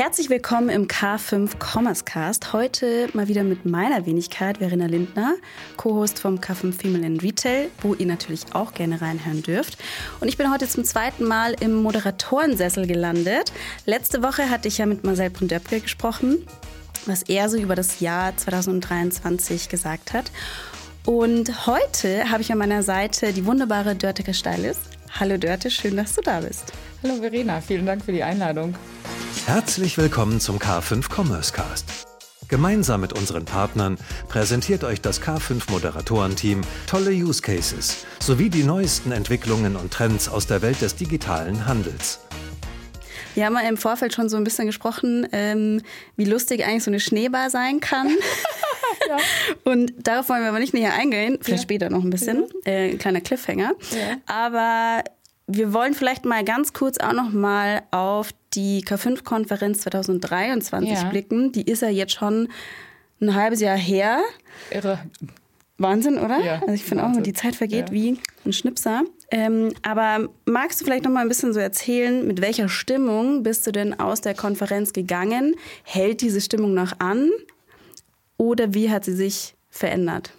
Herzlich willkommen im K5 Commerce Cast. Heute mal wieder mit meiner Wenigkeit, Verena Lindner, Co-Host vom K5 Female in Retail, wo ihr natürlich auch gerne reinhören dürft. Und ich bin heute zum zweiten Mal im Moderatorensessel gelandet. Letzte Woche hatte ich ja mit Marcel Brundöpke gesprochen, was er so über das Jahr 2023 gesagt hat. Und heute habe ich an meiner Seite die wunderbare Dörte Steilis. Hallo Dörte, schön, dass du da bist. Hallo Verena, vielen Dank für die Einladung. Herzlich willkommen zum K5 Commerce Cast. Gemeinsam mit unseren Partnern präsentiert euch das K5 Moderatorenteam tolle Use Cases sowie die neuesten Entwicklungen und Trends aus der Welt des digitalen Handels. Wir haben im Vorfeld schon so ein bisschen gesprochen, ähm, wie lustig eigentlich so eine Schneebar sein kann. ja. Und darauf wollen wir aber nicht näher eingehen, vielleicht ja. später noch ein bisschen. Ja. Äh, ein kleiner Cliffhanger. Aber wir wollen vielleicht mal ganz kurz auch noch mal auf die K5-Konferenz 2023 ja. blicken. Die ist ja jetzt schon ein halbes Jahr her. Irre. Wahnsinn, oder? Ja, also ich finde auch, die Zeit vergeht ja. wie ein Schnipser. Ähm, aber magst du vielleicht noch mal ein bisschen so erzählen, mit welcher Stimmung bist du denn aus der Konferenz gegangen? Hält diese Stimmung noch an? Oder wie hat sie sich verändert?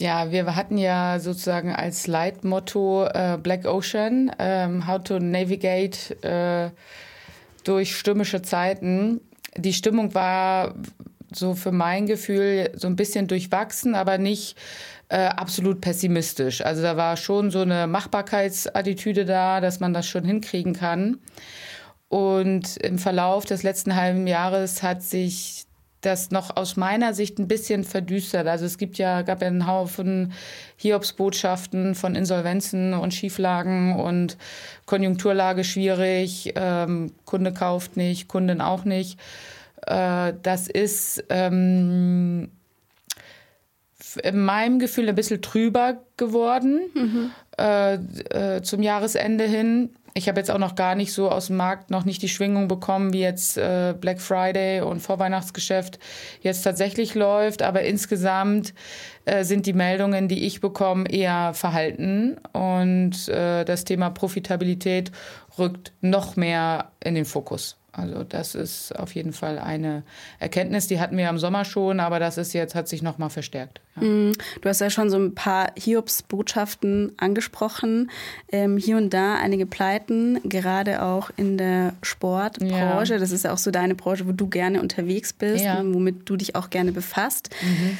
Ja, wir hatten ja sozusagen als Leitmotto äh, Black Ocean, ähm, How to Navigate äh, durch stürmische Zeiten. Die Stimmung war so für mein Gefühl so ein bisschen durchwachsen, aber nicht äh, absolut pessimistisch. Also da war schon so eine Machbarkeitsattitüde da, dass man das schon hinkriegen kann. Und im Verlauf des letzten halben Jahres hat sich das noch aus meiner Sicht ein bisschen verdüstert. Also es gibt ja, gab ja einen Haufen Hiobsbotschaften von Insolvenzen und Schieflagen und Konjunkturlage schwierig, ähm, Kunde kauft nicht, Kundin auch nicht. Äh, das ist ähm, in meinem Gefühl ein bisschen trüber geworden mhm. äh, äh, zum Jahresende hin ich habe jetzt auch noch gar nicht so aus dem Markt noch nicht die Schwingung bekommen, wie jetzt äh, Black Friday und Vorweihnachtsgeschäft jetzt tatsächlich läuft. Aber insgesamt äh, sind die Meldungen, die ich bekomme, eher verhalten. Und äh, das Thema Profitabilität rückt noch mehr in den Fokus. Also das ist auf jeden Fall eine Erkenntnis, die hatten wir im Sommer schon, aber das ist jetzt, hat sich nochmal verstärkt. Ja. Mm, du hast ja schon so ein paar Hiobs-Botschaften angesprochen. Ähm, hier und da einige Pleiten, gerade auch in der Sportbranche. Ja. Das ist ja auch so deine Branche, wo du gerne unterwegs bist ja. und womit du dich auch gerne befasst. Mhm.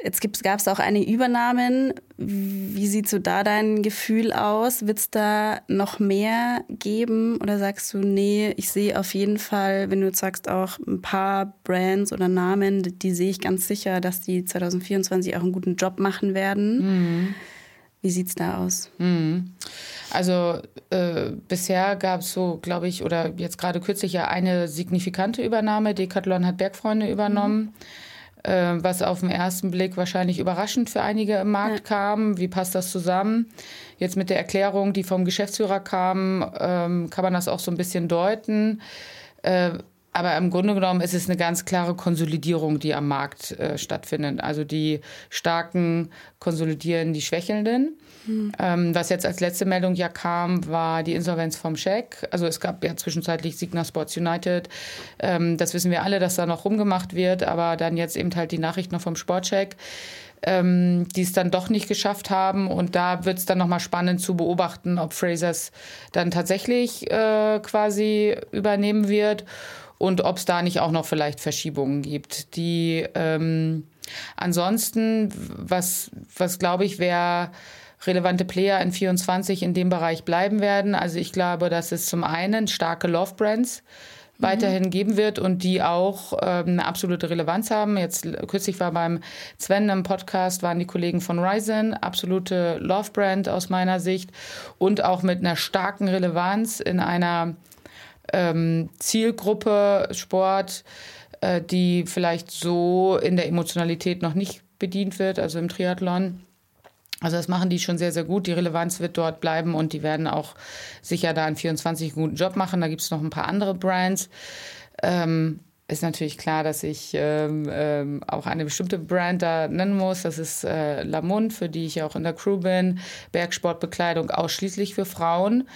Jetzt gab es auch einige Übernahmen. Wie sieht so da dein Gefühl aus? Wird es da noch mehr geben? Oder sagst du, nee, ich sehe auf jeden Fall, wenn du sagst auch ein paar Brands oder Namen, die, die sehe ich ganz sicher, dass die 2024 auch einen guten Job machen werden. Mhm. Wie sieht es da aus? Mhm. Also äh, bisher gab es so, glaube ich, oder jetzt gerade kürzlich ja eine signifikante Übernahme. Decathlon hat Bergfreunde übernommen. Mhm äh, was auf den ersten Blick wahrscheinlich überraschend für einige im Markt ja. kam. Wie passt das zusammen? Jetzt mit der Erklärung, die vom Geschäftsführer kam, ähm, kann man das auch so ein bisschen deuten. Äh, aber im Grunde genommen ist es eine ganz klare Konsolidierung, die am Markt äh, stattfindet. Also die Starken konsolidieren die Schwächelnden. Mhm. Was jetzt als letzte Meldung ja kam, war die Insolvenz vom Scheck. Also es gab ja zwischenzeitlich Signa Sports United. Ähm, das wissen wir alle, dass da noch rumgemacht wird. Aber dann jetzt eben halt die Nachricht noch vom Sportcheck ähm, die es dann doch nicht geschafft haben. Und da wird es dann nochmal spannend zu beobachten, ob Frasers dann tatsächlich äh, quasi übernehmen wird und ob es da nicht auch noch vielleicht Verschiebungen gibt. Die ähm, ansonsten, was, was glaube ich, wäre relevante Player in 24 in dem Bereich bleiben werden. Also ich glaube, dass es zum einen starke Love Brands mhm. weiterhin geben wird und die auch ähm, eine absolute Relevanz haben. Jetzt kürzlich war beim Sven im Podcast, waren die Kollegen von Ryzen, absolute Love Brand aus meiner Sicht und auch mit einer starken Relevanz in einer ähm, Zielgruppe Sport, äh, die vielleicht so in der Emotionalität noch nicht bedient wird, also im Triathlon. Also das machen die schon sehr, sehr gut. Die Relevanz wird dort bleiben und die werden auch sicher da in 24 einen guten Job machen. Da gibt es noch ein paar andere Brands. Ähm, ist natürlich klar, dass ich ähm, ähm, auch eine bestimmte Brand da nennen muss. Das ist äh, Lamont, für die ich auch in der Crew bin. Bergsportbekleidung ausschließlich für Frauen.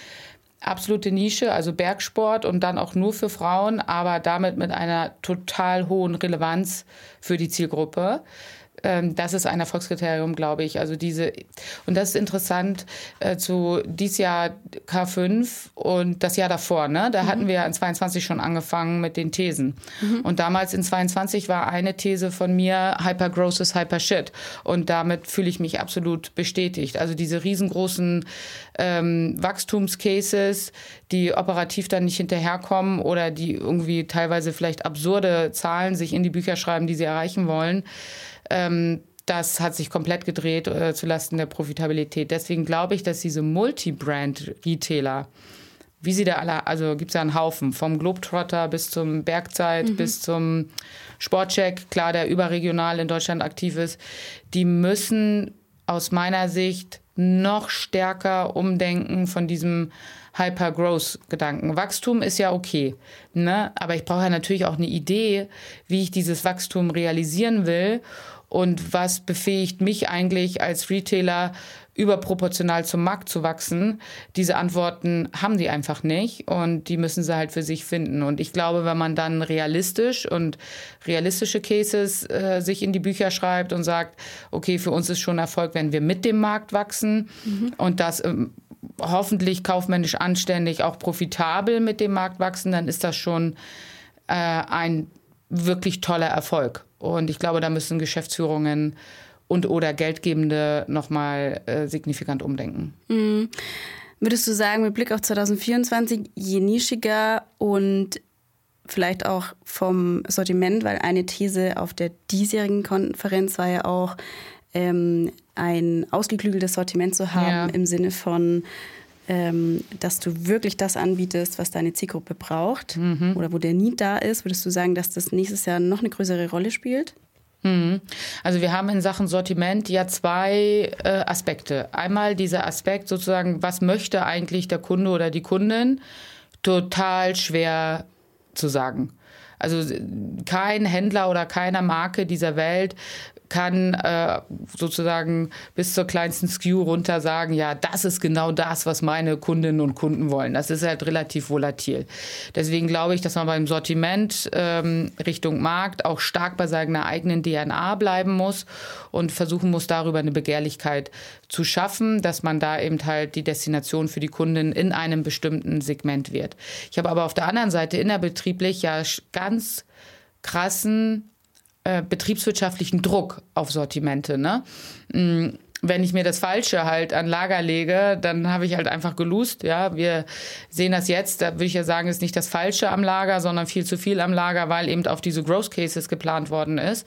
absolute Nische, also Bergsport und dann auch nur für Frauen, aber damit mit einer total hohen Relevanz für die Zielgruppe. Ähm, das ist ein Erfolgskriterium, glaube ich. Also diese, und das ist interessant äh, zu dieses Jahr K5 und das Jahr davor, ne? Da mhm. hatten wir in 22 schon angefangen mit den Thesen. Mhm. Und damals in 22 war eine These von mir, Hypergrowth is Hypershit. Und damit fühle ich mich absolut bestätigt. Also diese riesengroßen ähm, Wachstumscases, die operativ dann nicht hinterherkommen oder die irgendwie teilweise vielleicht absurde Zahlen sich in die Bücher schreiben, die sie erreichen wollen das hat sich komplett gedreht äh, zulasten der Profitabilität. Deswegen glaube ich, dass diese Multi-Brand-Retailer, wie sie da alle, also gibt es ja einen Haufen, vom Globetrotter bis zum Bergzeit, mhm. bis zum Sportcheck, klar, der überregional in Deutschland aktiv ist, die müssen aus meiner Sicht noch stärker umdenken von diesem Hyper-Growth-Gedanken. Wachstum ist ja okay, ne? aber ich brauche ja natürlich auch eine Idee, wie ich dieses Wachstum realisieren will und was befähigt mich eigentlich als Retailer überproportional zum Markt zu wachsen. Diese Antworten haben die einfach nicht und die müssen sie halt für sich finden. Und ich glaube, wenn man dann realistisch und realistische Cases äh, sich in die Bücher schreibt und sagt, okay, für uns ist schon Erfolg, wenn wir mit dem Markt wachsen mhm. und das ähm, hoffentlich kaufmännisch anständig auch profitabel mit dem Markt wachsen, dann ist das schon äh, ein wirklich toller Erfolg. Und ich glaube, da müssen Geschäftsführungen und oder Geldgebende nochmal äh, signifikant umdenken. Mhm. Würdest du sagen, mit Blick auf 2024, je nischiger und vielleicht auch vom Sortiment, weil eine These auf der diesjährigen Konferenz war ja auch, ähm, ein ausgeklügeltes Sortiment zu haben ja. im Sinne von ähm, dass du wirklich das anbietest, was deine Zielgruppe braucht mhm. oder wo der Need da ist, würdest du sagen, dass das nächstes Jahr noch eine größere Rolle spielt? Mhm. Also wir haben in Sachen Sortiment ja zwei äh, Aspekte. Einmal dieser Aspekt sozusagen, was möchte eigentlich der Kunde oder die Kundin? Total schwer zu sagen. Also kein Händler oder keine Marke dieser Welt kann äh, sozusagen bis zur kleinsten SKU runter sagen, ja, das ist genau das, was meine Kundinnen und Kunden wollen. Das ist halt relativ volatil. Deswegen glaube ich, dass man beim Sortiment ähm, Richtung Markt auch stark bei seiner eigenen DNA bleiben muss und versuchen muss, darüber eine Begehrlichkeit zu schaffen, dass man da eben halt die Destination für die Kunden in einem bestimmten Segment wird. Ich habe aber auf der anderen Seite innerbetrieblich ja ganz krassen äh, betriebswirtschaftlichen Druck auf Sortimente. Ne? Mm, wenn ich mir das Falsche halt an Lager lege, dann habe ich halt einfach gelust. Ja, wir sehen das jetzt. Da würde ich ja sagen, ist nicht das Falsche am Lager, sondern viel zu viel am Lager, weil eben auf diese Growth Cases geplant worden ist.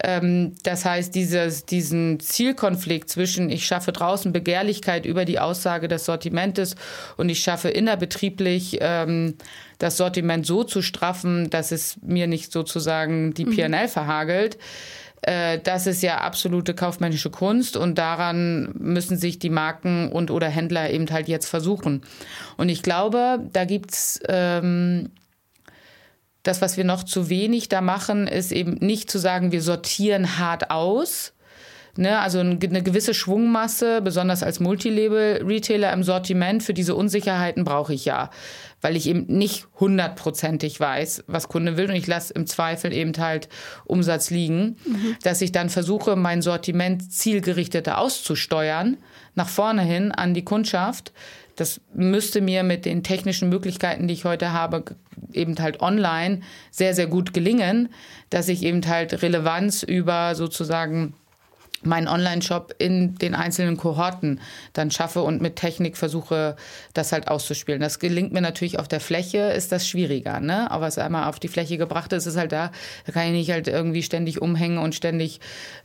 Ähm, das heißt, dieses, diesen Zielkonflikt zwischen ich schaffe draußen Begehrlichkeit über die Aussage des Sortimentes und ich schaffe innerbetrieblich ähm, das Sortiment so zu straffen, dass es mir nicht sozusagen die PNL verhagelt. Äh, das ist ja absolute kaufmännische Kunst und daran müssen sich die Marken und oder Händler eben halt jetzt versuchen. Und ich glaube, da gibt's ähm, das, was wir noch zu wenig da machen, ist eben nicht zu sagen, wir sortieren hart aus, Ne, also eine gewisse Schwungmasse, besonders als Multilabel-Retailer im Sortiment, für diese Unsicherheiten brauche ich ja weil ich eben nicht hundertprozentig weiß, was Kunde will und ich lasse im Zweifel eben halt Umsatz liegen, mhm. dass ich dann versuche, mein Sortiment zielgerichteter auszusteuern, nach vorne hin an die Kundschaft. Das müsste mir mit den technischen Möglichkeiten, die ich heute habe, eben halt online sehr, sehr gut gelingen, dass ich eben halt Relevanz über sozusagen meinen Online-Shop in den einzelnen Kohorten dann schaffe und mit Technik versuche, das halt auszuspielen. Das gelingt mir natürlich auf der Fläche, ist das schwieriger, ne? Aber was einmal auf die Fläche gebracht ist, ist halt da, da kann ich nicht halt irgendwie ständig umhängen und ständig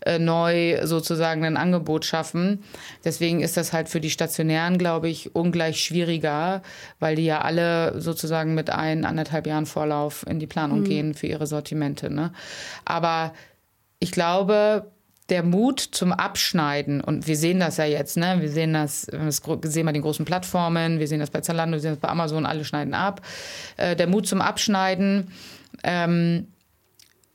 äh, neu sozusagen ein Angebot schaffen. Deswegen ist das halt für die Stationären, glaube ich, ungleich schwieriger, weil die ja alle sozusagen mit ein, anderthalb Jahren Vorlauf in die Planung mhm. gehen für ihre Sortimente, ne? Aber ich glaube, der Mut zum Abschneiden, und wir sehen das ja jetzt, ne? wir sehen das, wir sehen bei den großen Plattformen, wir sehen das bei Zalando, wir sehen das bei Amazon, alle schneiden ab. Äh, der Mut zum Abschneiden ähm,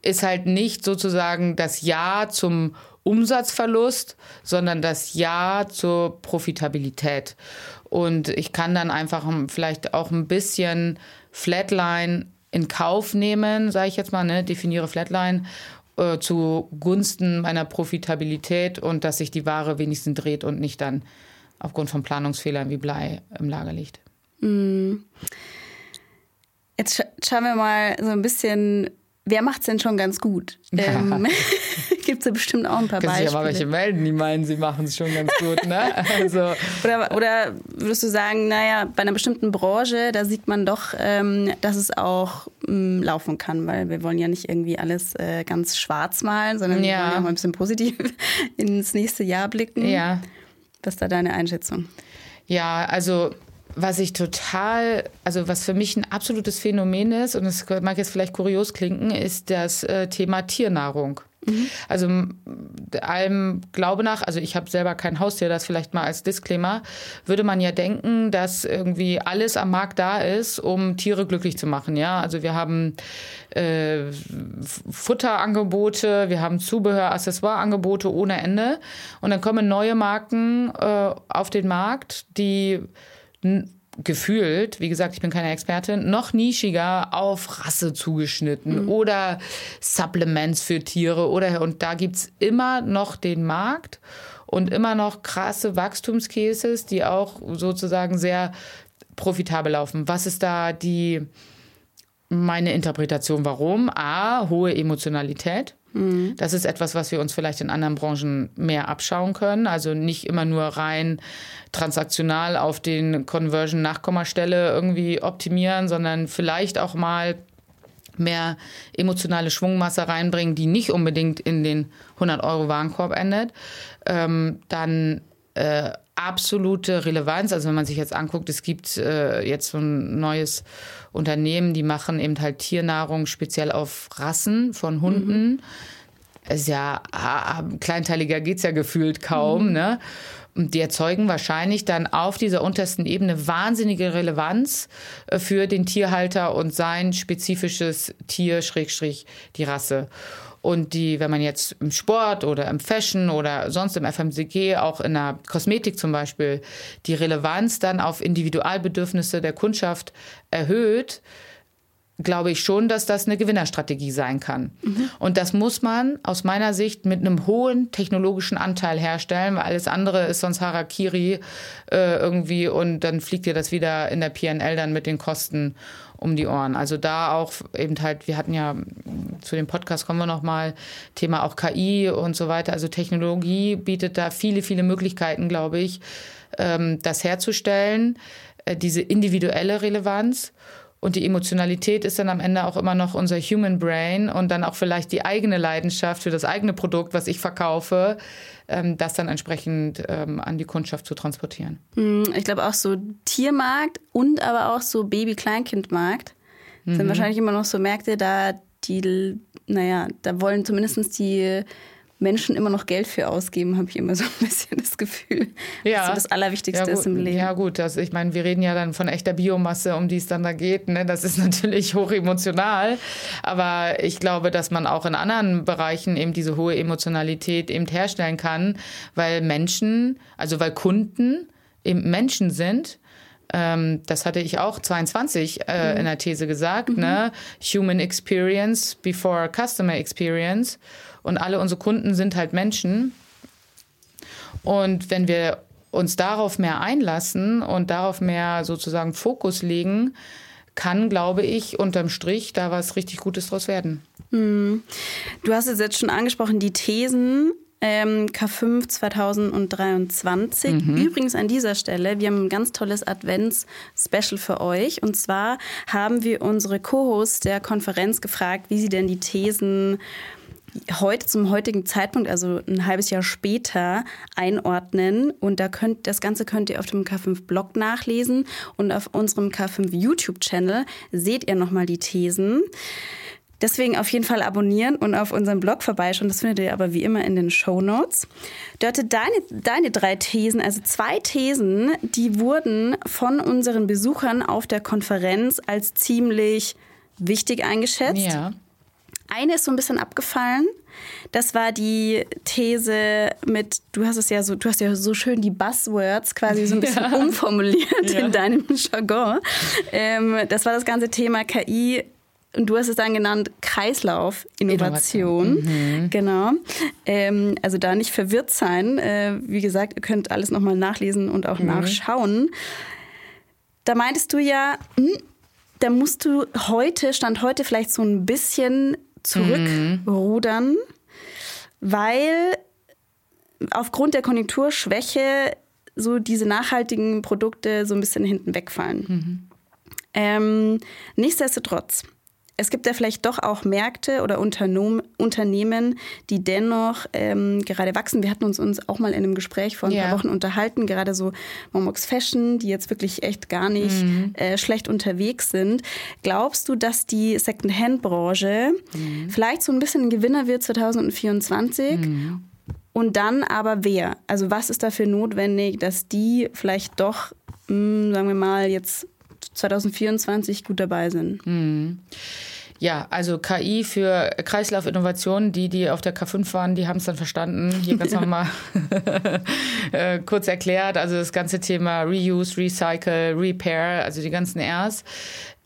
ist halt nicht sozusagen das Ja zum Umsatzverlust, sondern das Ja zur Profitabilität. Und ich kann dann einfach vielleicht auch ein bisschen Flatline in Kauf nehmen, sage ich jetzt mal, ne, definiere Flatline äh, zu Gunsten meiner Profitabilität und dass sich die Ware wenigstens dreht und nicht dann aufgrund von Planungsfehlern wie Blei im Lager liegt. Mm. Jetzt sch schauen wir mal so ein bisschen, wer macht es denn schon ganz gut? Ähm, Gibt es ja bestimmt auch ein paar Können Beispiele. Können sich ja mal welche melden, die meinen, sie machen es schon ganz gut. Ne? Also. oder, oder würdest du sagen, naja, bei einer bestimmten Branche, da sieht man doch, ähm, dass es auch ähm, laufen kann, weil wir wollen ja nicht irgendwie alles äh, ganz schwarz malen, sondern ja. wir wollen ja auch mal ein bisschen positiv ins nächste Jahr blicken. Ja. Was ist da deine Einschätzung? Ja, also was ich total, also was für mich ein absolutes Phänomen ist, und es mag jetzt vielleicht kurios klingen, ist das äh, Thema Tiernahrung. Mhm. Also allem Glaube nach, also ich habe selber kein Haustier, das vielleicht mal als Disclaimer, würde man ja denken, dass irgendwie alles am Markt da ist, um Tiere glücklich zu machen. Ja, also wir haben äh, Futterangebote, wir haben Zubehör, Accessoireangebote ohne Ende, und dann kommen neue Marken äh, auf den Markt, die gefühlt, wie gesagt, ich bin keine Expertin, noch nischiger auf Rasse zugeschnitten mhm. oder Supplements für Tiere oder und da gibt es immer noch den Markt und immer noch krasse Wachstumscases, die auch sozusagen sehr profitabel laufen. Was ist da die meine Interpretation, warum? A, hohe Emotionalität. Mhm. Das ist etwas, was wir uns vielleicht in anderen Branchen mehr abschauen können. Also nicht immer nur rein transaktional auf den Conversion-Nachkommastelle irgendwie optimieren, sondern vielleicht auch mal mehr emotionale Schwungmasse reinbringen, die nicht unbedingt in den 100 Euro Warenkorb endet. Ähm, dann äh, absolute Relevanz. Also wenn man sich jetzt anguckt, es gibt äh, jetzt so ein neues Unternehmen, die machen eben halt Tiernahrung speziell auf Rassen von Hunden. Mhm. Ist ja ah, kleinteiliger geht's ja gefühlt kaum, mhm. ne? Und die erzeugen wahrscheinlich dann auf dieser untersten Ebene wahnsinnige Relevanz äh, für den Tierhalter und sein spezifisches Tier, Schrägstrich, die Rasse. Und die, wenn man jetzt im Sport oder im Fashion oder sonst im FMCG, auch in der Kosmetik zum Beispiel, die Relevanz dann auf Individualbedürfnisse der Kundschaft erhöht, glaube ich schon, dass das eine Gewinnerstrategie sein kann. Mhm. Und das muss man aus meiner Sicht mit einem hohen technologischen Anteil herstellen, weil alles andere ist sonst Harakiri äh, irgendwie und dann fliegt dir das wieder in der PNL dann mit den Kosten um die Ohren. Also da auch eben halt, wir hatten ja zu dem Podcast kommen wir noch mal Thema auch KI und so weiter. Also Technologie bietet da viele viele Möglichkeiten, glaube ich, ähm, das herzustellen, äh, diese individuelle Relevanz. Und die Emotionalität ist dann am Ende auch immer noch unser Human Brain und dann auch vielleicht die eigene Leidenschaft für das eigene Produkt, was ich verkaufe, ähm, das dann entsprechend ähm, an die Kundschaft zu transportieren. Hm, ich glaube auch so Tiermarkt und aber auch so Baby-Kleinkind-Markt mhm. sind wahrscheinlich immer noch so Märkte, da die, naja, da wollen zumindest die Menschen immer noch Geld für ausgeben, habe ich immer so ein bisschen das Gefühl. Ja. Das so das Allerwichtigste ja, ist im Leben. Ja, gut. Das, ich meine, wir reden ja dann von echter Biomasse, um die es dann da geht. Ne? Das ist natürlich hoch emotional. Aber ich glaube, dass man auch in anderen Bereichen eben diese hohe Emotionalität eben herstellen kann, weil Menschen, also weil Kunden eben Menschen sind ähm, das hatte ich auch 22 äh, mhm. in der These gesagt, mhm. ne? Human Experience before Customer Experience. Und alle unsere Kunden sind halt Menschen. Und wenn wir uns darauf mehr einlassen und darauf mehr sozusagen Fokus legen, kann, glaube ich, unterm Strich da was richtig Gutes draus werden. Hm. Du hast es jetzt schon angesprochen, die Thesen ähm, K5 2023. Mhm. Übrigens an dieser Stelle, wir haben ein ganz tolles Advents-Special für euch. Und zwar haben wir unsere Co-Hosts der Konferenz gefragt, wie sie denn die Thesen heute zum heutigen Zeitpunkt, also ein halbes Jahr später, einordnen. Und da könnt, das Ganze könnt ihr auf dem K5-Blog nachlesen und auf unserem K5-YouTube-Channel seht ihr nochmal die Thesen. Deswegen auf jeden Fall abonnieren und auf unserem Blog vorbeischauen. Das findet ihr aber wie immer in den Show Notes. Dörte, deine, deine drei Thesen, also zwei Thesen, die wurden von unseren Besuchern auf der Konferenz als ziemlich wichtig eingeschätzt. Ja. Eine ist so ein bisschen abgefallen. Das war die These mit, du hast es ja so, du hast ja so schön die Buzzwords quasi so ein bisschen ja. umformuliert ja. in deinem Jargon. Ähm, das war das ganze Thema KI und du hast es dann genannt Kreislauf-Innovation. Mhm. Genau. Ähm, also da nicht verwirrt sein. Äh, wie gesagt, ihr könnt alles nochmal nachlesen und auch mhm. nachschauen. Da meintest du ja, hm, da musst du heute, Stand heute vielleicht so ein bisschen zurückrudern, mhm. weil aufgrund der Konjunkturschwäche so diese nachhaltigen Produkte so ein bisschen hinten wegfallen. Mhm. Ähm, nichtsdestotrotz es gibt ja vielleicht doch auch Märkte oder Unternehmen, die dennoch ähm, gerade wachsen. Wir hatten uns, uns auch mal in einem Gespräch vor ein ja. paar Wochen unterhalten, gerade so Momox Fashion, die jetzt wirklich echt gar nicht mhm. äh, schlecht unterwegs sind. Glaubst du, dass die Second-Hand-Branche mhm. vielleicht so ein bisschen ein Gewinner wird 2024? Mhm. Und dann aber wer? Also was ist dafür notwendig, dass die vielleicht doch, mh, hm, sagen wir mal, jetzt 2024 gut dabei sind. Mhm. Ja, also KI für Kreislaufinnovationen, die, die auf der K5 waren, die haben es dann verstanden. Hier ganz nochmal äh, kurz erklärt. Also das ganze Thema Reuse, Recycle, Repair, also die ganzen Rs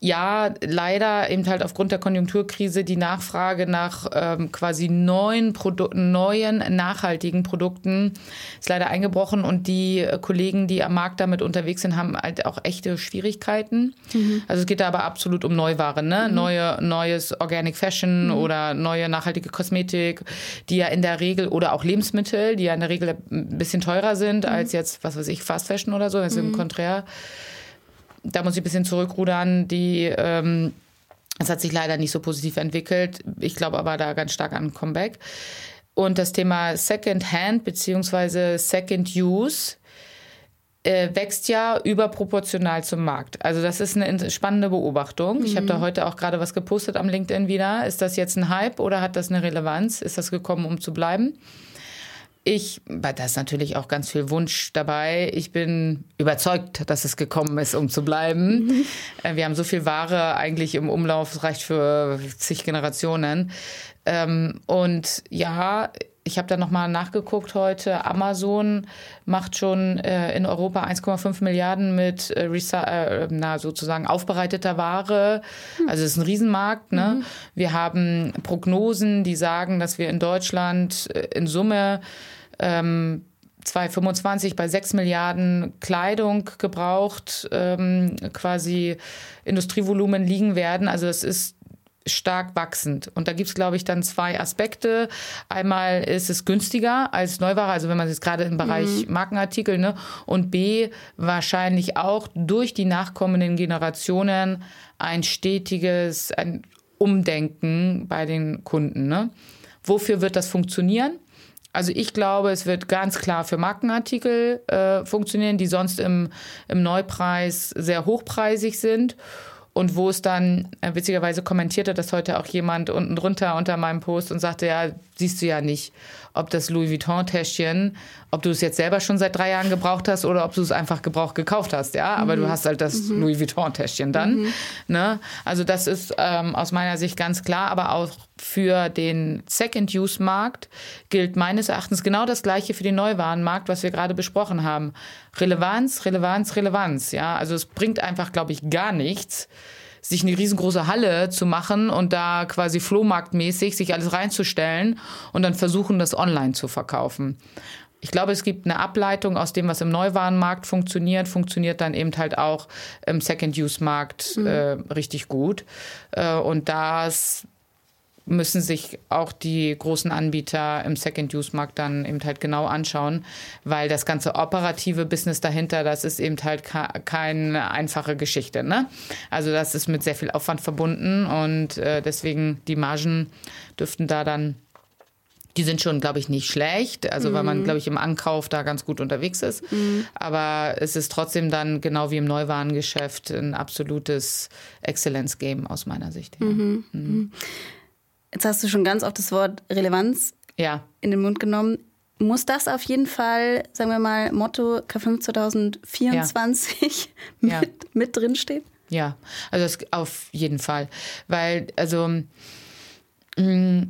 ja, leider eben halt aufgrund der Konjunkturkrise die Nachfrage nach ähm, quasi neuen Produkten, neuen nachhaltigen Produkten ist leider eingebrochen und die äh, Kollegen, die am Markt damit unterwegs sind, haben halt auch echte Schwierigkeiten. Mhm. Also es geht da aber absolut um Neuware, ne? Mhm. Neue, neues Organic Fashion mhm. oder neue nachhaltige Kosmetik, die ja in der Regel oder auch Lebensmittel, die ja in der Regel ein bisschen teurer sind mhm. als jetzt, was weiß ich, Fast Fashion oder so, ist im Konträr da muss ich ein bisschen zurückrudern. Die, ähm, das hat sich leider nicht so positiv entwickelt. Ich glaube aber da ganz stark an Comeback. Und das Thema Second Hand bzw. Second Use äh, wächst ja überproportional zum Markt. Also das ist eine spannende Beobachtung. Mhm. Ich habe da heute auch gerade was gepostet am LinkedIn wieder. Ist das jetzt ein Hype oder hat das eine Relevanz? Ist das gekommen, um zu bleiben? Ich, da ist natürlich auch ganz viel Wunsch dabei. Ich bin überzeugt, dass es gekommen ist, um zu bleiben. Mhm. Äh, wir haben so viel Ware eigentlich im Umlauf, das reicht für zig Generationen. Ähm, und ja, ich habe da nochmal nachgeguckt heute. Amazon macht schon äh, in Europa 1,5 Milliarden mit äh, äh, na, sozusagen aufbereiteter Ware. Hm. Also es ist ein Riesenmarkt. Ne? Mhm. Wir haben Prognosen, die sagen, dass wir in Deutschland äh, in Summe ähm, 2025 bei 6 Milliarden Kleidung gebraucht, ähm, quasi Industrievolumen liegen werden. Also es ist stark wachsend. Und da gibt es, glaube ich, dann zwei Aspekte. Einmal ist es günstiger als Neuware, also wenn man jetzt gerade im Bereich mhm. Markenartikel, ne? Und B, wahrscheinlich auch durch die nachkommenden Generationen ein stetiges ein Umdenken bei den Kunden. Ne? Wofür wird das funktionieren? Also ich glaube, es wird ganz klar für Markenartikel äh, funktionieren, die sonst im, im Neupreis sehr hochpreisig sind. Und wo es dann, äh, witzigerweise kommentierte das heute auch jemand unten drunter unter meinem Post und sagte, ja, siehst du ja nicht, ob das Louis Vuitton-Täschchen, ob du es jetzt selber schon seit drei Jahren gebraucht hast oder ob du es einfach gebraucht gekauft hast, ja. Aber mhm. du hast halt das mhm. Louis Vuitton-Täschchen dann. Mhm. Ne? Also das ist ähm, aus meiner Sicht ganz klar, aber auch für den Second-Use-Markt gilt meines Erachtens genau das Gleiche für den Neuwarenmarkt, was wir gerade besprochen haben. Relevanz, Relevanz, Relevanz. Ja, also es bringt einfach, glaube ich, gar nichts, sich eine riesengroße Halle zu machen und da quasi flohmarktmäßig sich alles reinzustellen und dann versuchen, das online zu verkaufen. Ich glaube, es gibt eine Ableitung aus dem, was im Neuwarenmarkt funktioniert, funktioniert dann eben halt auch im Second-Use-Markt mhm. äh, richtig gut. Äh, und das müssen sich auch die großen Anbieter im Second-Use-Markt dann eben halt genau anschauen, weil das ganze operative Business dahinter, das ist eben halt keine einfache Geschichte. Ne? Also das ist mit sehr viel Aufwand verbunden und äh, deswegen die Margen dürften da dann die sind schon, glaube ich, nicht schlecht, also mhm. weil man, mhm. glaube ich, im Ankauf da ganz gut unterwegs ist. Mhm. Aber es ist trotzdem dann, genau wie im Neuwarengeschäft, ein absolutes Exzellenzgame aus meiner Sicht. Ja. Mhm. Jetzt hast du schon ganz oft das Wort Relevanz ja. in den Mund genommen. Muss das auf jeden Fall, sagen wir mal, Motto K5 2024 ja. mit, ja. mit drinstehen? Ja, also das auf jeden Fall. Weil, also mm,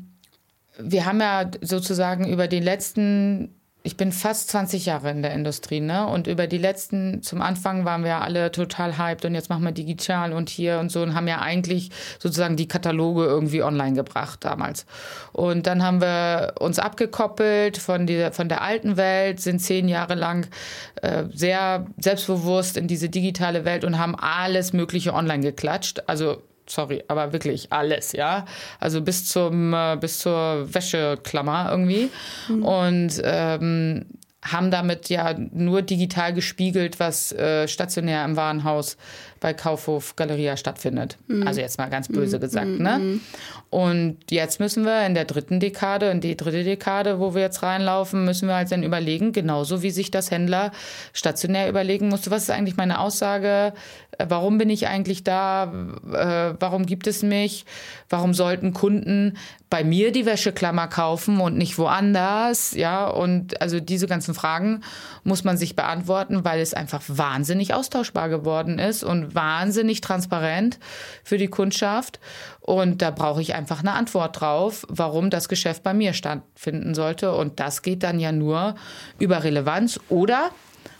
wir haben ja sozusagen über die letzten ich bin fast 20 Jahre in der Industrie, ne? Und über die letzten, zum Anfang waren wir alle total hyped und jetzt machen wir digital und hier und so und haben ja eigentlich sozusagen die Kataloge irgendwie online gebracht damals. Und dann haben wir uns abgekoppelt von, dieser, von der alten Welt, sind zehn Jahre lang äh, sehr selbstbewusst in diese digitale Welt und haben alles Mögliche online geklatscht. Also sorry, aber wirklich alles, ja. Also bis zum äh, bis zur Wäscheklammer irgendwie. Mhm. Und ähm, haben damit ja nur digital gespiegelt, was äh, stationär im Warenhaus bei Kaufhof Galeria stattfindet. Mhm. Also jetzt mal ganz böse mhm. gesagt, ne? Mhm. Und jetzt müssen wir in der dritten Dekade, in die dritte Dekade, wo wir jetzt reinlaufen, müssen wir halt dann überlegen, genauso wie sich das Händler stationär überlegen musste, was ist eigentlich meine Aussage, äh, warum bin ich eigentlich da, äh, warum gibt es mich, warum sollten Kunden bei mir die Wäscheklammer kaufen und nicht woanders, ja, und also diese ganzen Fragen muss man sich beantworten, weil es einfach wahnsinnig austauschbar geworden ist und wahnsinnig transparent für die Kundschaft und da brauche ich einfach eine Antwort drauf, warum das Geschäft bei mir stattfinden sollte. Und das geht dann ja nur über Relevanz oder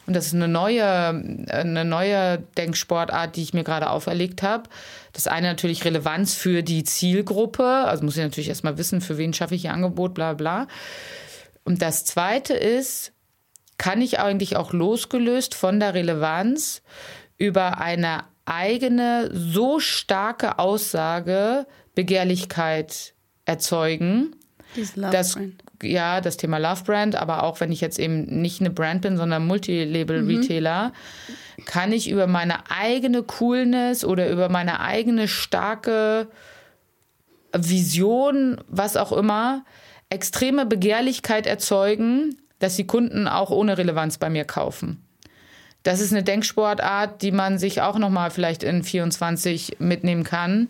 und das ist eine neue, eine neue Denksportart, die ich mir gerade auferlegt habe. Das eine natürlich Relevanz für die Zielgruppe. Also muss ich natürlich erstmal wissen, für wen schaffe ich ihr Angebot, bla bla. Und das zweite ist, kann ich eigentlich auch losgelöst von der Relevanz über eine eigene so starke Aussage Begehrlichkeit erzeugen. Das, ja, das Thema Love Brand, aber auch wenn ich jetzt eben nicht eine Brand bin, sondern Multilabel-Retailer, mhm. kann ich über meine eigene Coolness oder über meine eigene starke Vision, was auch immer, extreme Begehrlichkeit erzeugen, dass die Kunden auch ohne Relevanz bei mir kaufen das ist eine Denksportart, die man sich auch noch mal vielleicht in 24 mitnehmen kann.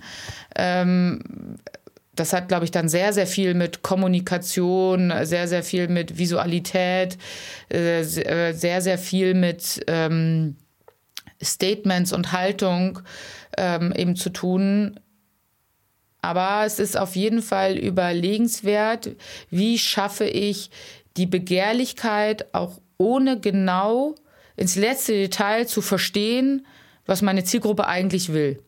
Ähm, das hat, glaube ich, dann sehr, sehr viel mit Kommunikation, sehr, sehr viel mit Visualität, äh, sehr, sehr viel mit ähm, Statements und Haltung ähm, eben zu tun. Aber es ist auf jeden Fall überlegenswert, wie schaffe ich die Begehrlichkeit auch ohne genau ins letzte Detail zu verstehen, was meine Zielgruppe eigentlich will.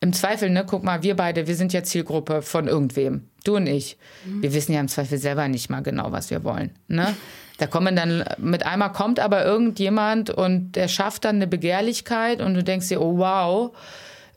Im Zweifel, ne, guck mal, wir beide, wir sind ja Zielgruppe von irgendwem. Du und ich. Wir wissen ja im Zweifel selber nicht mal genau, was wir wollen. Ne? Da kommen dann, mit einmal kommt aber irgendjemand und der schafft dann eine Begehrlichkeit und du denkst dir, oh wow,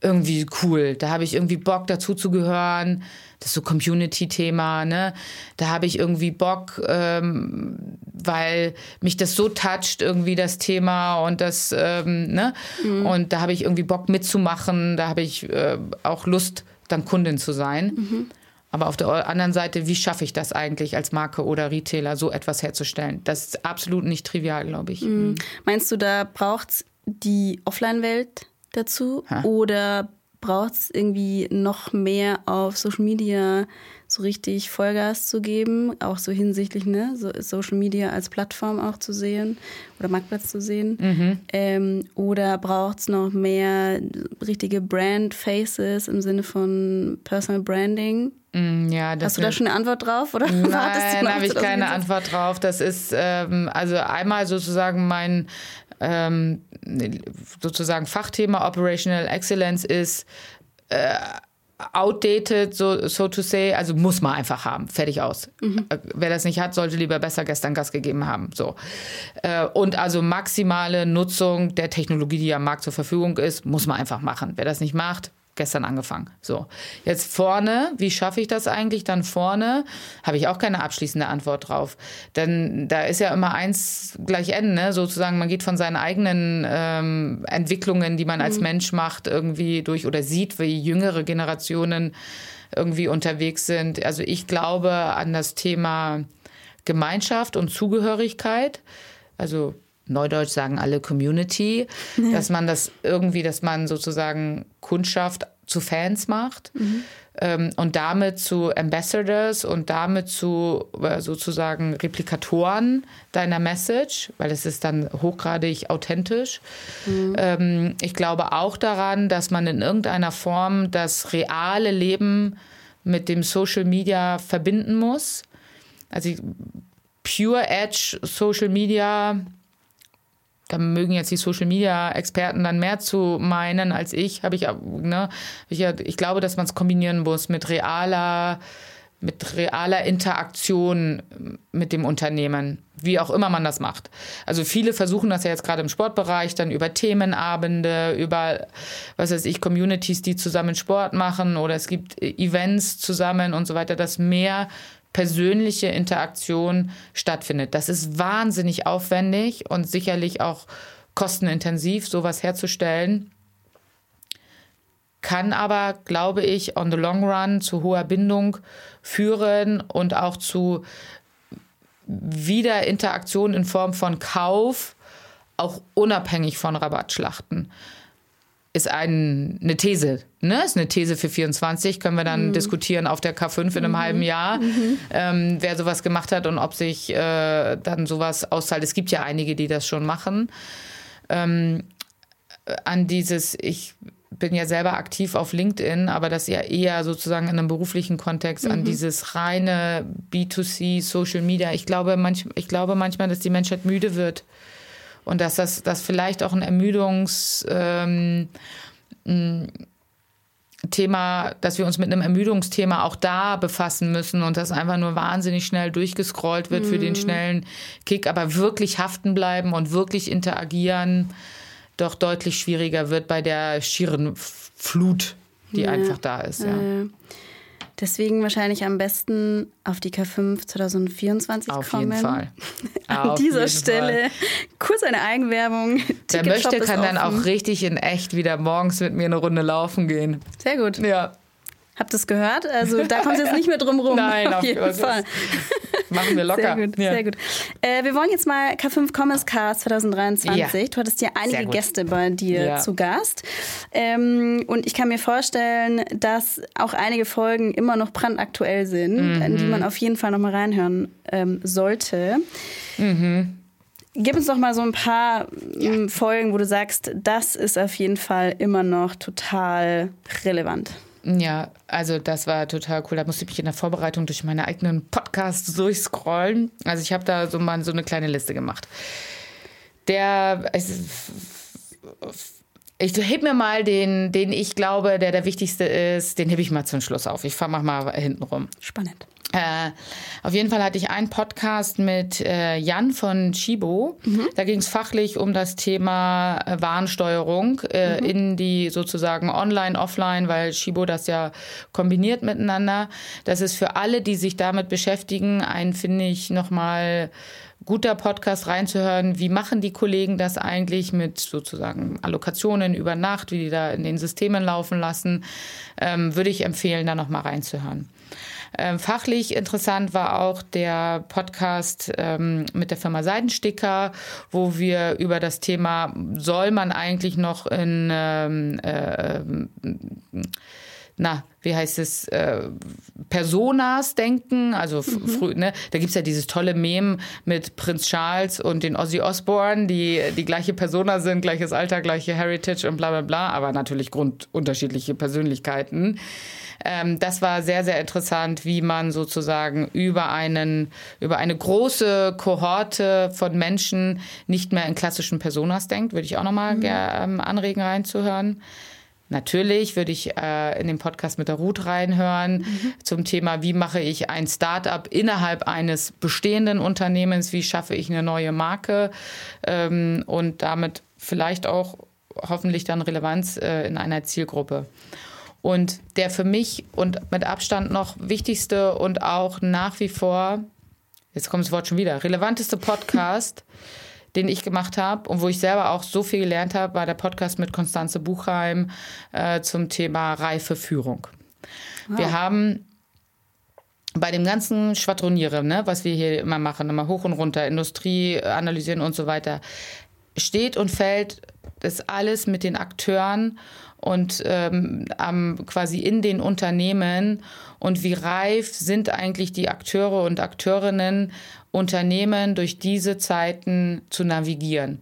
irgendwie cool. Da habe ich irgendwie Bock, dazu zu gehören. Das ist so Community-Thema, ne? Da habe ich irgendwie Bock, ähm, weil mich das so toucht, irgendwie das Thema und das, ähm, ne? Mhm. Und da habe ich irgendwie Bock mitzumachen. Da habe ich äh, auch Lust, dann Kundin zu sein. Mhm. Aber auf der anderen Seite, wie schaffe ich das eigentlich als Marke oder Retailer, so etwas herzustellen? Das ist absolut nicht trivial, glaube ich. Mhm. Meinst du, da braucht es die Offline-Welt dazu? Ha. Oder braucht es irgendwie noch mehr auf Social Media so richtig Vollgas zu geben, auch so hinsichtlich ne, so Social Media als Plattform auch zu sehen oder Marktplatz zu sehen? Mhm. Ähm, oder braucht es noch mehr richtige Brand Faces im Sinne von Personal Branding? Mm, ja, Hast du da schon eine Antwort drauf? Oder Nein, habe ich keine Antwort drauf. Das ist ähm, also einmal sozusagen mein ähm, sozusagen Fachthema Operational Excellence ist äh, outdated, so, so to say, also muss man einfach haben, fertig aus. Mhm. Äh, wer das nicht hat, sollte lieber besser gestern Gas gegeben haben. So. Äh, und also maximale Nutzung der Technologie, die am Markt zur Verfügung ist, muss man einfach machen. Wer das nicht macht, gestern angefangen. So, jetzt vorne, wie schaffe ich das eigentlich? Dann vorne habe ich auch keine abschließende Antwort drauf. Denn da ist ja immer eins gleich N, ne? sozusagen, man geht von seinen eigenen ähm, Entwicklungen, die man als mhm. Mensch macht, irgendwie durch oder sieht, wie jüngere Generationen irgendwie unterwegs sind. Also ich glaube an das Thema Gemeinschaft und Zugehörigkeit. Also Neudeutsch sagen alle Community, ja. dass man das irgendwie, dass man sozusagen Kundschaft zu Fans macht mhm. ähm, und damit zu Ambassadors und damit zu äh, sozusagen Replikatoren deiner Message, weil es ist dann hochgradig authentisch. Mhm. Ähm, ich glaube auch daran, dass man in irgendeiner Form das reale Leben mit dem Social Media verbinden muss. Also Pure Edge Social Media, da mögen jetzt die Social Media Experten dann mehr zu meinen als ich, habe ich, ne, ich, ich glaube, dass man es kombinieren muss mit realer mit realer Interaktion mit dem Unternehmen, wie auch immer man das macht. Also viele versuchen das ja jetzt gerade im Sportbereich dann über Themenabende, über was weiß ich, Communities, die zusammen Sport machen oder es gibt Events zusammen und so weiter, dass mehr persönliche Interaktion stattfindet. Das ist wahnsinnig aufwendig und sicherlich auch kostenintensiv, sowas herzustellen kann aber, glaube ich, on the long run zu hoher Bindung führen und auch zu Wiederinteraktion in Form von Kauf, auch unabhängig von Rabattschlachten. Ist ein, eine These, ne? Ist eine These für 24. Können wir dann mhm. diskutieren auf der K5 in einem mhm. halben Jahr, mhm. ähm, wer sowas gemacht hat und ob sich äh, dann sowas auszahlt. Es gibt ja einige, die das schon machen. Ähm, an dieses, ich bin ja selber aktiv auf LinkedIn, aber das ja eher sozusagen in einem beruflichen Kontext mhm. an dieses reine B2C Social Media. Ich glaube, manch, ich glaube manchmal, dass die Menschheit müde wird und dass das dass vielleicht auch ein Ermüdungs ähm, Thema, dass wir uns mit einem Ermüdungsthema auch da befassen müssen und das einfach nur wahnsinnig schnell durchgescrollt wird mhm. für den mhm. schnellen Kick, aber wirklich haften bleiben und wirklich interagieren doch deutlich schwieriger wird bei der schieren Flut, die ja, einfach da ist. Ja. Äh, deswegen wahrscheinlich am besten auf die K5 2024 auf kommen. Auf jeden Fall. An auf dieser Stelle Fall. kurz eine Eigenwerbung. Wer möchte, kann dann auch richtig in echt wieder morgens mit mir eine Runde laufen gehen. Sehr gut. Ja. Habt ihr es gehört? Also da kommt es jetzt nicht mehr drum rum. Nein, auf jeden Fall. Machen wir locker. Sehr gut, ja. sehr gut. Äh, wir wollen jetzt mal K5 Commerce Cast 2023. Ja. Du hattest ja einige Gäste bei dir ja. zu Gast. Ähm, und ich kann mir vorstellen, dass auch einige Folgen immer noch brandaktuell sind, mhm. in die man auf jeden Fall noch mal reinhören ähm, sollte. Mhm. Gib uns doch mal so ein paar ja. Folgen, wo du sagst, das ist auf jeden Fall immer noch total relevant. Ja, also das war total cool. Da musste ich mich in der Vorbereitung durch meine eigenen Podcasts durchscrollen. Also ich habe da so mal so eine kleine Liste gemacht. Der, ich heb mir mal den, den ich glaube, der der wichtigste ist, den hebe ich mal zum Schluss auf. Ich fahre mal hinten rum. Spannend. Äh, auf jeden Fall hatte ich einen Podcast mit äh, Jan von Chibo. Mhm. Da ging es fachlich um das Thema äh, Warensteuerung äh, mhm. in die sozusagen online, offline, weil Chibo das ja kombiniert miteinander. Das ist für alle, die sich damit beschäftigen, ein, finde ich, nochmal guter Podcast reinzuhören. Wie machen die Kollegen das eigentlich mit sozusagen Allokationen über Nacht, wie die da in den Systemen laufen lassen? Ähm, würde ich empfehlen, da nochmal reinzuhören. Ähm, fachlich interessant war auch der Podcast ähm, mit der Firma Seidensticker, wo wir über das Thema, soll man eigentlich noch in ähm, äh, na, wie heißt es, äh, Personas denken. Also mhm. früh, ne, da gibt's ja dieses tolle Meme mit Prinz Charles und den Ozzy Osbourne, die die gleiche Persona sind, gleiches Alter, gleiche Heritage und bla bla bla, aber natürlich grundunterschiedliche Persönlichkeiten. Ähm, das war sehr, sehr interessant, wie man sozusagen über einen, über eine große Kohorte von Menschen nicht mehr in klassischen Personas denkt. Würde ich auch nochmal mhm. ähm, anregen, reinzuhören. Natürlich würde ich äh, in den Podcast mit der Ruth reinhören mhm. zum Thema, wie mache ich ein Startup innerhalb eines bestehenden Unternehmens, wie schaffe ich eine neue Marke ähm, und damit vielleicht auch hoffentlich dann Relevanz äh, in einer Zielgruppe. Und der für mich und mit Abstand noch wichtigste und auch nach wie vor, jetzt kommt das Wort schon wieder, relevanteste Podcast, den ich gemacht habe und wo ich selber auch so viel gelernt habe, war der Podcast mit Konstanze Buchheim äh, zum Thema reife Führung. Wow. Wir haben bei dem ganzen Schwadronieren, ne, was wir hier immer machen, immer hoch und runter, Industrie analysieren und so weiter, steht und fällt das alles mit den Akteuren und ähm, am, quasi in den Unternehmen und wie reif sind eigentlich die Akteure und Akteurinnen, Unternehmen durch diese Zeiten zu navigieren.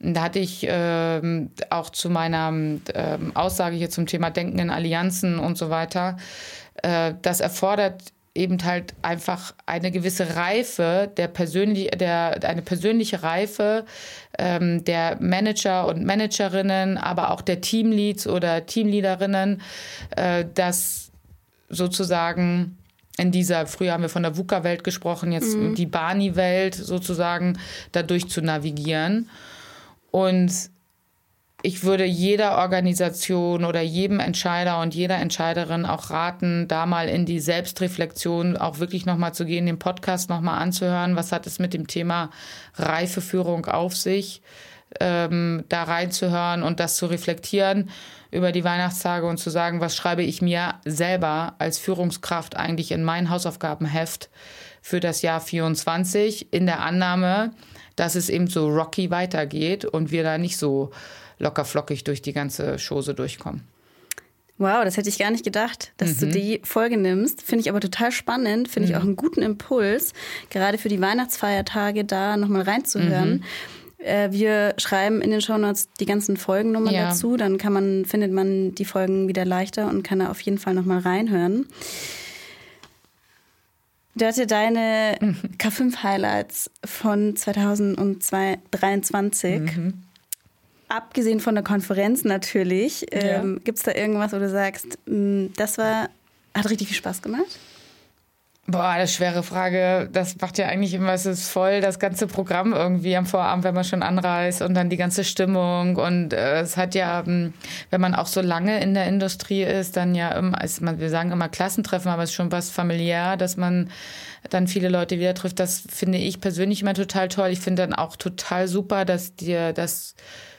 Da hatte ich ähm, auch zu meiner ähm, Aussage hier zum Thema Denken in Allianzen und so weiter, äh, das erfordert eben halt einfach eine gewisse Reife der persönlich der eine persönliche Reife ähm, der Manager und Managerinnen, aber auch der Teamleads oder Teamleaderinnen, äh, dass sozusagen in dieser, früher haben wir von der VUCA-Welt gesprochen, jetzt mhm. die Barney-Welt sozusagen dadurch zu navigieren. Und ich würde jeder Organisation oder jedem Entscheider und jeder Entscheiderin auch raten, da mal in die Selbstreflexion auch wirklich nochmal zu gehen, den Podcast nochmal anzuhören. Was hat es mit dem Thema Reifeführung auf sich? Ähm, da reinzuhören und das zu reflektieren über die Weihnachtstage und zu sagen, was schreibe ich mir selber als Führungskraft eigentlich in mein Hausaufgabenheft für das Jahr 24 in der Annahme, dass es eben so rocky weitergeht und wir da nicht so locker flockig durch die ganze Chose durchkommen. Wow, das hätte ich gar nicht gedacht, dass mhm. du die Folge nimmst. Finde ich aber total spannend, finde mhm. ich auch einen guten Impuls, gerade für die Weihnachtsfeiertage da nochmal reinzuhören. Mhm. Äh, wir schreiben in den Shownotes die ganzen Folgennummern ja. dazu, dann kann man, findet man die Folgen wieder leichter und kann da auf jeden Fall nochmal reinhören. Du ja deine mhm. K5-Highlights von 2023. Mhm. Abgesehen von der Konferenz natürlich, ja. ähm, gibt es da irgendwas, wo du sagst, mh, mm, das war, hat richtig viel Spaß gemacht? Boah, das ist schwere Frage. Das macht ja eigentlich immer, es ist voll das ganze Programm irgendwie am Vorabend, wenn man schon anreist und dann die ganze Stimmung. Und äh, es hat ja, mm, wenn man auch so lange in der Industrie ist, dann ja immer, also wir sagen immer Klassentreffen, aber es ist schon was familiär, dass man dann viele Leute wieder trifft. Das finde ich persönlich immer total toll. Ich finde dann auch total super, dass dir das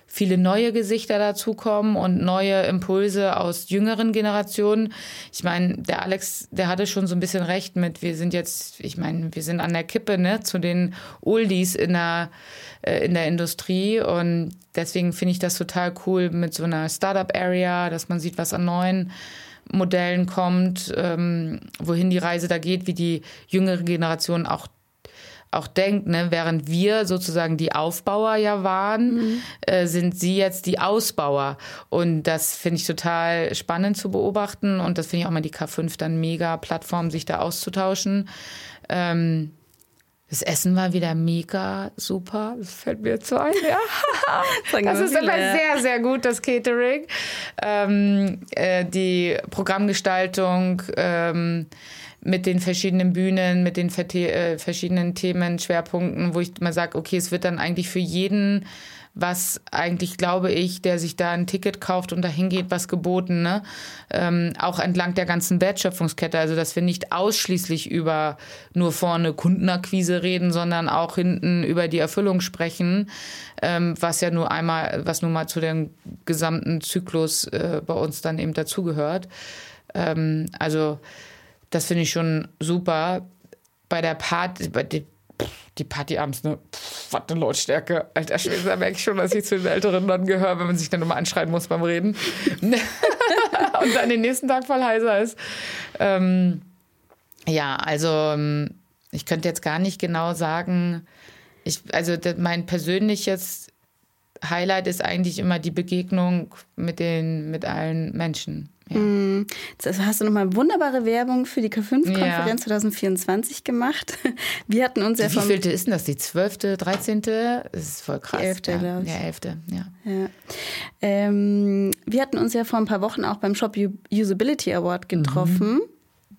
viele neue Gesichter dazukommen und neue Impulse aus jüngeren Generationen. Ich meine, der Alex, der hatte schon so ein bisschen recht mit, wir sind jetzt, ich meine, wir sind an der Kippe, ne, zu den Oldies in der, äh, in der Industrie und deswegen finde ich das total cool mit so einer Startup-Area, dass man sieht, was an neuen Modellen kommt, ähm, wohin die Reise da geht, wie die jüngere Generation auch auch denkt, ne, während wir sozusagen die Aufbauer ja waren, mhm. äh, sind sie jetzt die Ausbauer. Und das finde ich total spannend zu beobachten. Und das finde ich auch mal die K5 dann mega Plattform, sich da auszutauschen. Ähm, das Essen war wieder mega super. Das fällt mir zu ein. Ja. das ist immer sehr, sehr gut, das Catering. Ähm, äh, die Programmgestaltung. Ähm, mit den verschiedenen Bühnen, mit den äh, verschiedenen Themen, Schwerpunkten, wo ich mal sage, okay, es wird dann eigentlich für jeden was eigentlich, glaube ich, der sich da ein Ticket kauft und dahin geht, was geboten, ne? Ähm, auch entlang der ganzen Wertschöpfungskette. Also, dass wir nicht ausschließlich über nur vorne Kundenakquise reden, sondern auch hinten über die Erfüllung sprechen, ähm, was ja nur einmal, was nun mal zu dem gesamten Zyklus äh, bei uns dann eben dazugehört. Ähm, also, das finde ich schon super. Bei der Party, bei die, die Partyabends, ne? Pff, was eine Lautstärke. Alter Schwede, da merke ich schon, dass ich zu den Älteren dann gehöre, wenn man sich dann immer anschreien muss beim Reden. Und dann den nächsten Tag voll heiser ist. Ähm, ja, also ähm, ich könnte jetzt gar nicht genau sagen, ich, also mein persönliches Highlight ist eigentlich immer die Begegnung mit den, mit allen Menschen. Ja. Mm, jetzt hast du nochmal wunderbare Werbung für die K5-Konferenz ja. 2024 gemacht. Wir hatten uns ja Wie vielte ist denn das? Die 12., 13.? Das ist voll krass. Die 11., ja. glaube ich. Ja, 11., ja. ja. Ähm, wir hatten uns ja vor ein paar Wochen auch beim Shop Usability Award getroffen. Mhm.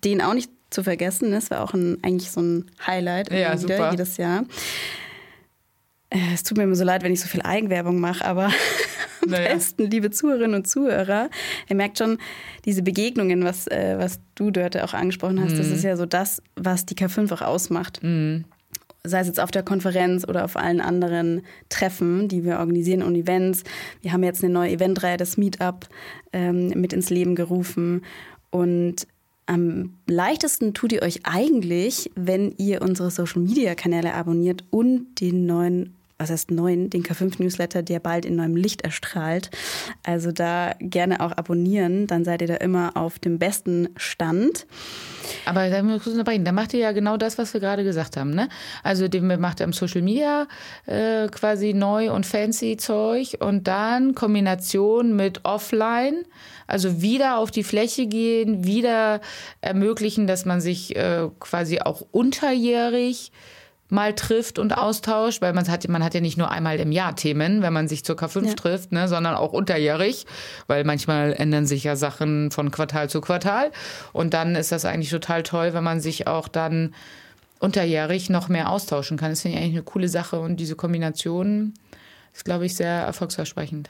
Den auch nicht zu vergessen. Das war auch ein, eigentlich so ein Highlight ja, wieder, jedes Jahr. Äh, es tut mir immer so leid, wenn ich so viel Eigenwerbung mache, aber naja. besten, liebe Zuhörerinnen und Zuhörer, ihr merkt schon, diese Begegnungen, was, äh, was du dort auch angesprochen hast, mhm. das ist ja so das, was die K5 auch ausmacht. Mhm. Sei es jetzt auf der Konferenz oder auf allen anderen Treffen, die wir organisieren und Events. Wir haben jetzt eine neue Eventreihe, das Meetup, ähm, mit ins Leben gerufen. Und am leichtesten tut ihr euch eigentlich, wenn ihr unsere Social Media Kanäle abonniert und den neuen was heißt neuen, den K5-Newsletter, der bald in neuem Licht erstrahlt. Also da gerne auch abonnieren, dann seid ihr da immer auf dem besten Stand. Aber da muss ich unterbrechen. Da macht ihr ja genau das, was wir gerade gesagt haben. Ne? Also dem macht er im Social Media äh, quasi neu und fancy Zeug und dann Kombination mit Offline. Also wieder auf die Fläche gehen, wieder ermöglichen, dass man sich äh, quasi auch unterjährig mal trifft und austauscht, weil man hat, man hat ja nicht nur einmal im Jahr Themen, wenn man sich zur K5 ja. trifft, ne, sondern auch unterjährig, weil manchmal ändern sich ja Sachen von Quartal zu Quartal. Und dann ist das eigentlich total toll, wenn man sich auch dann unterjährig noch mehr austauschen kann. Das finde ich eigentlich eine coole Sache und diese Kombination ist, glaube ich, sehr erfolgsversprechend.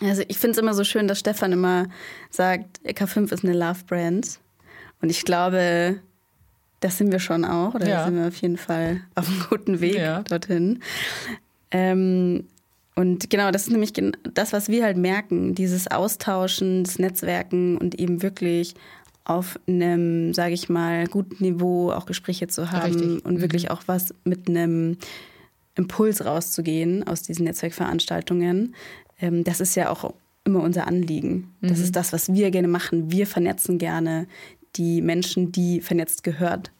Also ich finde es immer so schön, dass Stefan immer sagt, K5 ist eine Love-Brand. Und ich glaube, das sind wir schon auch, oder ja. sind wir auf jeden Fall auf einem guten Weg ja. dorthin. Ähm, und genau, das ist nämlich das, was wir halt merken, dieses Austauschen, das Netzwerken und eben wirklich auf einem, sage ich mal, guten Niveau auch Gespräche zu haben Richtig. und mhm. wirklich auch was mit einem Impuls rauszugehen aus diesen Netzwerkveranstaltungen. Ähm, das ist ja auch immer unser Anliegen. Das mhm. ist das, was wir gerne machen. Wir vernetzen gerne die Menschen, die vernetzt gehört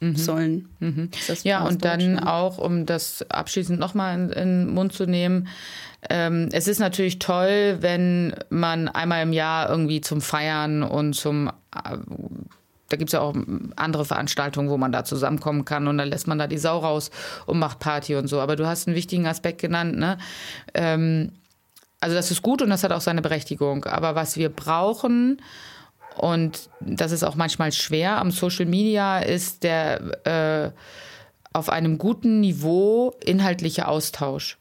mhm. sollen. Mhm. Ja, und dann auch, um das abschließend nochmal in, in den Mund zu nehmen, ähm, es ist natürlich toll, wenn man einmal im Jahr irgendwie zum Feiern und zum äh, da gibt es ja auch andere Veranstaltungen, wo man da zusammenkommen kann und dann lässt man da die Sau raus und macht Party und so. Aber du hast einen wichtigen Aspekt genannt, ne? Ähm, also das ist gut und das hat auch seine Berechtigung. Aber was wir brauchen, und das ist auch manchmal schwer am Social Media, ist der äh, auf einem guten Niveau inhaltlicher Austausch.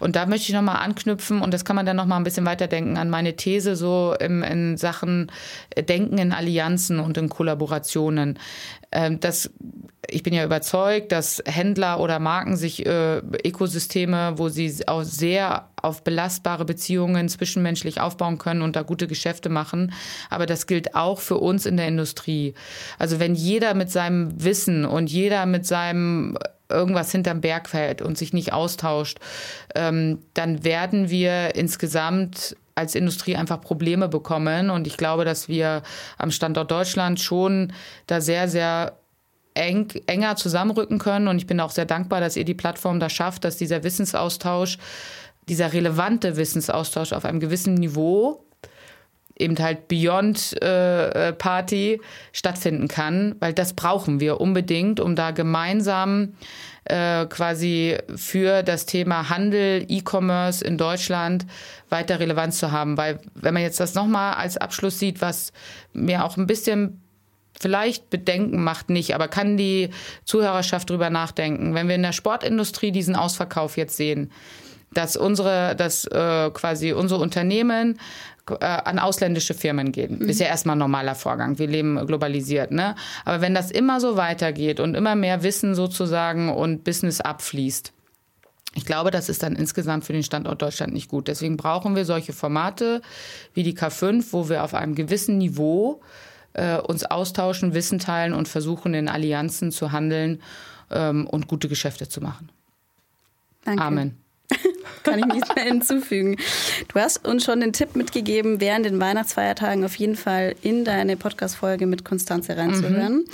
Und da möchte ich nochmal anknüpfen und das kann man dann nochmal ein bisschen weiterdenken an meine These so im, in Sachen Denken in Allianzen und in Kollaborationen. Ähm, das ich bin ja überzeugt, dass Händler oder Marken sich äh, Ökosysteme, wo sie auch sehr auf belastbare Beziehungen zwischenmenschlich aufbauen können und da gute Geschäfte machen. Aber das gilt auch für uns in der Industrie. Also wenn jeder mit seinem Wissen und jeder mit seinem irgendwas hinterm Berg fällt und sich nicht austauscht, ähm, dann werden wir insgesamt als Industrie einfach Probleme bekommen. Und ich glaube, dass wir am Standort Deutschland schon da sehr, sehr eng, enger zusammenrücken können. Und ich bin auch sehr dankbar, dass ihr die Plattform da schafft, dass dieser Wissensaustausch, dieser relevante Wissensaustausch auf einem gewissen Niveau eben halt Beyond äh, Party stattfinden kann, weil das brauchen wir unbedingt, um da gemeinsam äh, quasi für das Thema Handel, E-Commerce in Deutschland weiter Relevanz zu haben. Weil wenn man jetzt das nochmal als Abschluss sieht, was mir auch ein bisschen vielleicht Bedenken macht nicht, aber kann die Zuhörerschaft drüber nachdenken, wenn wir in der Sportindustrie diesen Ausverkauf jetzt sehen, dass unsere, dass äh, quasi unsere Unternehmen an ausländische Firmen gehen. Mhm. Ist ja erstmal ein normaler Vorgang. Wir leben globalisiert, ne? Aber wenn das immer so weitergeht und immer mehr Wissen sozusagen und Business abfließt, ich glaube, das ist dann insgesamt für den Standort Deutschland nicht gut. Deswegen brauchen wir solche Formate wie die K5, wo wir auf einem gewissen Niveau äh, uns austauschen, Wissen teilen und versuchen, in Allianzen zu handeln ähm, und gute Geschäfte zu machen. Danke. Amen. Kann ich nichts mehr hinzufügen. Du hast uns schon den Tipp mitgegeben, während den Weihnachtsfeiertagen auf jeden Fall in deine Podcast-Folge mit Konstanze reinzuhören. Mhm.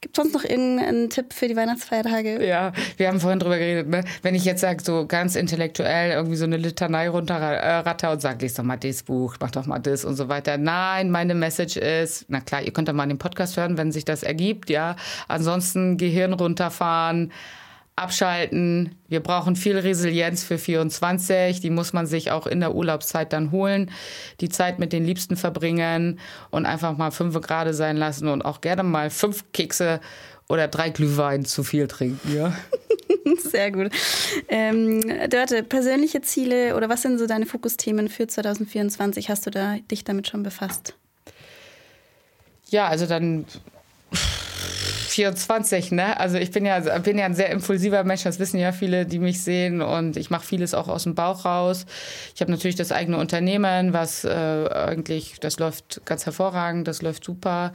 Gibt es sonst noch irgendeinen Tipp für die Weihnachtsfeiertage? Ja, wir haben vorhin drüber geredet. Ne? Wenn ich jetzt sage, so ganz intellektuell irgendwie so eine Litanei runterratter und sage, lies doch mal das Buch, mach doch mal das und so weiter. Nein, meine Message ist, na klar, ihr könnt doch mal den Podcast hören, wenn sich das ergibt, ja. Ansonsten Gehirn runterfahren, abschalten. Wir brauchen viel Resilienz für 24. Die muss man sich auch in der Urlaubszeit dann holen. Die Zeit mit den Liebsten verbringen und einfach mal fünf Grad sein lassen und auch gerne mal fünf Kekse oder drei Glühwein zu viel trinken. Ja. Sehr gut. Ähm, Dörte, persönliche Ziele oder was sind so deine Fokusthemen für 2024? Hast du da dich damit schon befasst? Ja, also dann 24, ne? Also ich bin ja, bin ja ein sehr impulsiver Mensch, das wissen ja viele, die mich sehen und ich mache vieles auch aus dem Bauch raus. Ich habe natürlich das eigene Unternehmen, was äh, eigentlich, das läuft ganz hervorragend, das läuft super.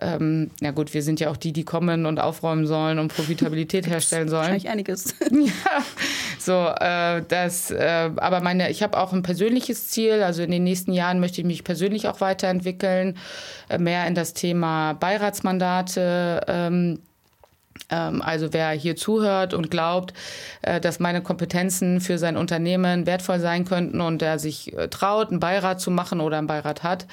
Ähm, ja gut, wir sind ja auch die, die kommen und aufräumen sollen und Profitabilität herstellen sollen. Wahrscheinlich einiges. ja, so, äh, das, äh, aber meine, ich habe auch ein persönliches Ziel. Also in den nächsten Jahren möchte ich mich persönlich auch weiterentwickeln, äh, mehr in das Thema Beiratsmandate. Ähm, also wer hier zuhört und glaubt, äh, dass meine Kompetenzen für sein Unternehmen wertvoll sein könnten und der sich äh, traut, einen Beirat zu machen oder einen Beirat hat,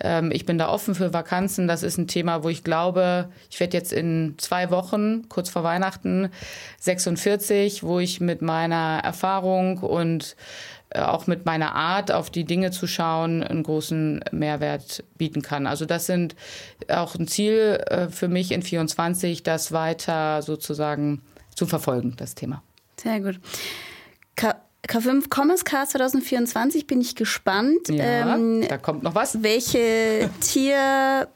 ähm, ich bin da offen für Vakanzen. Das ist ein Thema, wo ich glaube, ich werde jetzt in zwei Wochen, kurz vor Weihnachten, 46, wo ich mit meiner Erfahrung und auch mit meiner Art auf die Dinge zu schauen, einen großen Mehrwert bieten kann. Also das sind auch ein Ziel äh, für mich in 24, das weiter sozusagen zu verfolgen, das Thema. Sehr gut. K K5 Commerce Cast 2024 bin ich gespannt. Ja, ähm, da kommt noch was. Welche Tier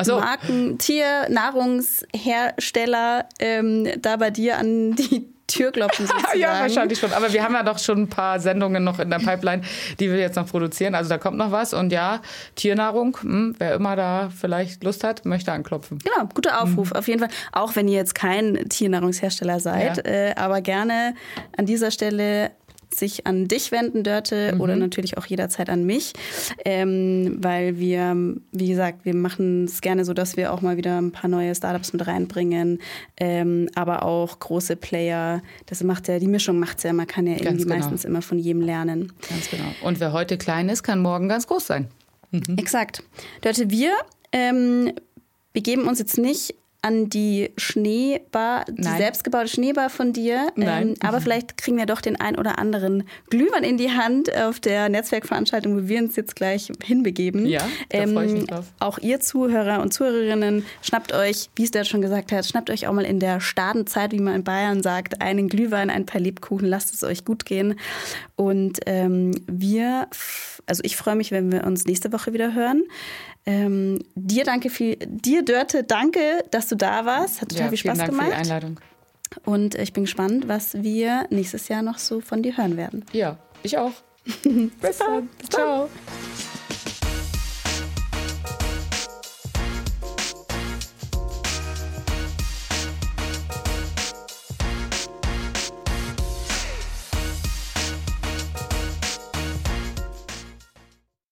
so. Marken, Tiernahrungshersteller ähm, da bei dir an die Tür klopfen sozusagen. ja, wahrscheinlich schon. Aber wir haben ja doch schon ein paar Sendungen noch in der Pipeline, die wir jetzt noch produzieren. Also da kommt noch was. Und ja, Tiernahrung, hm, wer immer da vielleicht Lust hat, möchte anklopfen. Genau, guter Aufruf mhm. auf jeden Fall. Auch wenn ihr jetzt kein Tiernahrungshersteller seid, ja. äh, aber gerne an dieser Stelle sich an dich wenden, Dörte, mhm. oder natürlich auch jederzeit an mich, ähm, weil wir, wie gesagt, wir machen es gerne so, dass wir auch mal wieder ein paar neue Startups mit reinbringen, ähm, aber auch große Player. Das macht ja, die Mischung macht es ja, man kann ja ganz irgendwie genau. meistens immer von jedem lernen. Ganz genau. Und wer heute klein ist, kann morgen ganz groß sein. Mhm. Exakt. Dörte, wir ähm, begeben uns jetzt nicht an die Schneebar, die Nein. selbstgebaute Schneebar von dir. Ähm, aber mhm. vielleicht kriegen wir doch den ein oder anderen Glühwein in die Hand auf der Netzwerkveranstaltung, wo wir uns jetzt gleich hinbegeben. Ja, da ähm, freue ich mich drauf. Auch ihr Zuhörer und Zuhörerinnen, schnappt euch, wie es der schon gesagt hat, schnappt euch auch mal in der Stadenzeit, wie man in Bayern sagt, einen Glühwein, ein paar Lebkuchen, lasst es euch gut gehen. Und ähm, wir, also ich freue mich, wenn wir uns nächste Woche wieder hören. Ähm, dir danke viel, dir Dörte, danke, dass du da warst. Hat total ja, viel Spaß Dank gemacht. Für die Einladung. Und ich bin gespannt, was wir nächstes Jahr noch so von dir hören werden. Ja, ich auch. Bis dann. Ciao.